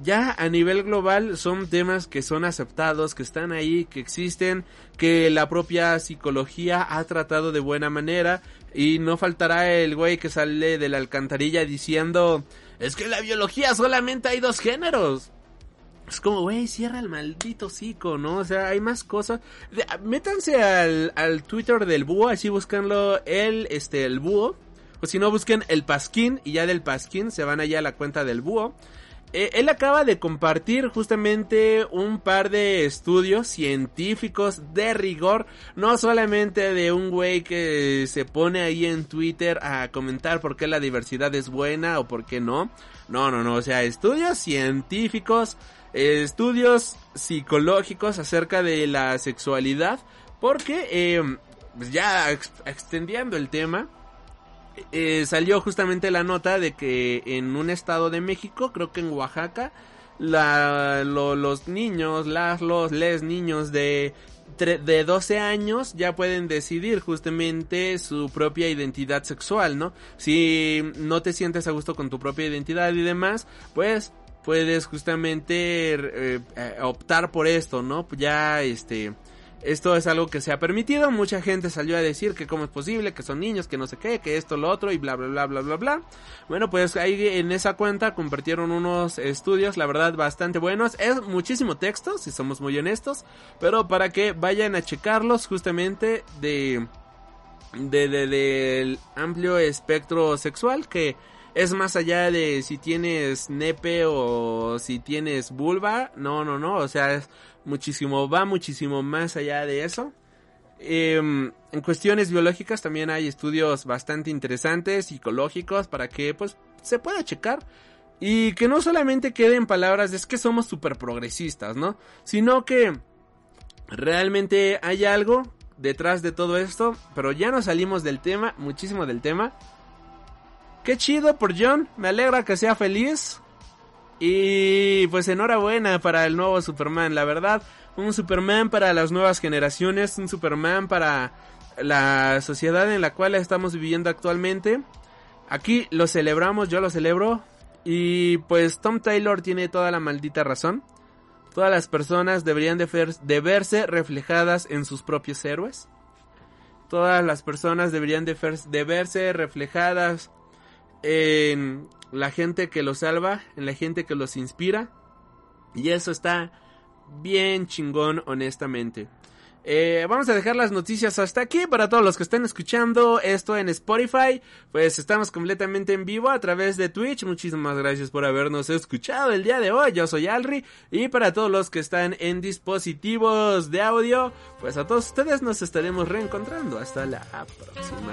ya a nivel global son temas que son aceptados, que están ahí, que existen, que la propia psicología ha tratado de buena manera y no faltará el güey que sale de la alcantarilla diciendo es que en la biología solamente hay dos géneros. Es como, güey, cierra el maldito cico, ¿no? O sea, hay más cosas. Métanse al, al Twitter del búho, así buscanlo, el, este, el búho. O si no, busquen el pasquín y ya del pasquín se van allá a la cuenta del búho. Eh, él acaba de compartir justamente un par de estudios científicos de rigor, no solamente de un güey que se pone ahí en Twitter a comentar por qué la diversidad es buena o por qué no. No, no, no, o sea, estudios científicos estudios psicológicos acerca de la sexualidad, porque eh, pues ya extendiendo el tema, eh, salió justamente la nota de que en un estado de México, creo que en Oaxaca, la, los niños, las, los, les niños de, de 12 años ya pueden decidir justamente su propia identidad sexual, ¿no? Si no te sientes a gusto con tu propia identidad y demás, pues puedes justamente eh, eh, optar por esto, ¿no? Ya este esto es algo que se ha permitido, mucha gente salió a decir que cómo es posible, que son niños, que no sé qué, que esto, lo otro y bla bla bla bla bla bla. Bueno, pues ahí en esa cuenta compartieron unos estudios, la verdad bastante buenos, es muchísimo texto, si somos muy honestos, pero para que vayan a checarlos justamente de de, de del amplio espectro sexual que es más allá de si tienes nepe o si tienes vulva. No, no, no. O sea, es muchísimo, va muchísimo más allá de eso. Em, en cuestiones biológicas también hay estudios bastante interesantes, psicológicos, para que pues se pueda checar. Y que no solamente queden palabras de es que somos súper progresistas, ¿no? Sino que realmente hay algo detrás de todo esto. Pero ya nos salimos del tema, muchísimo del tema. Qué chido por John, me alegra que sea feliz. Y pues enhorabuena para el nuevo Superman, la verdad, un Superman para las nuevas generaciones, un Superman para la sociedad en la cual estamos viviendo actualmente. Aquí lo celebramos, yo lo celebro. Y pues Tom Taylor tiene toda la maldita razón. Todas las personas deberían de, verse reflejadas en sus propios héroes. Todas las personas deberían de, de verse reflejadas en la gente que los salva, en la gente que los inspira. Y eso está bien chingón, honestamente. Eh, vamos a dejar las noticias hasta aquí para todos los que estén escuchando esto en Spotify. Pues estamos completamente en vivo a través de Twitch. Muchísimas gracias por habernos escuchado el día de hoy. Yo soy Alri. Y para todos los que están en dispositivos de audio, pues a todos ustedes nos estaremos reencontrando. Hasta la próxima.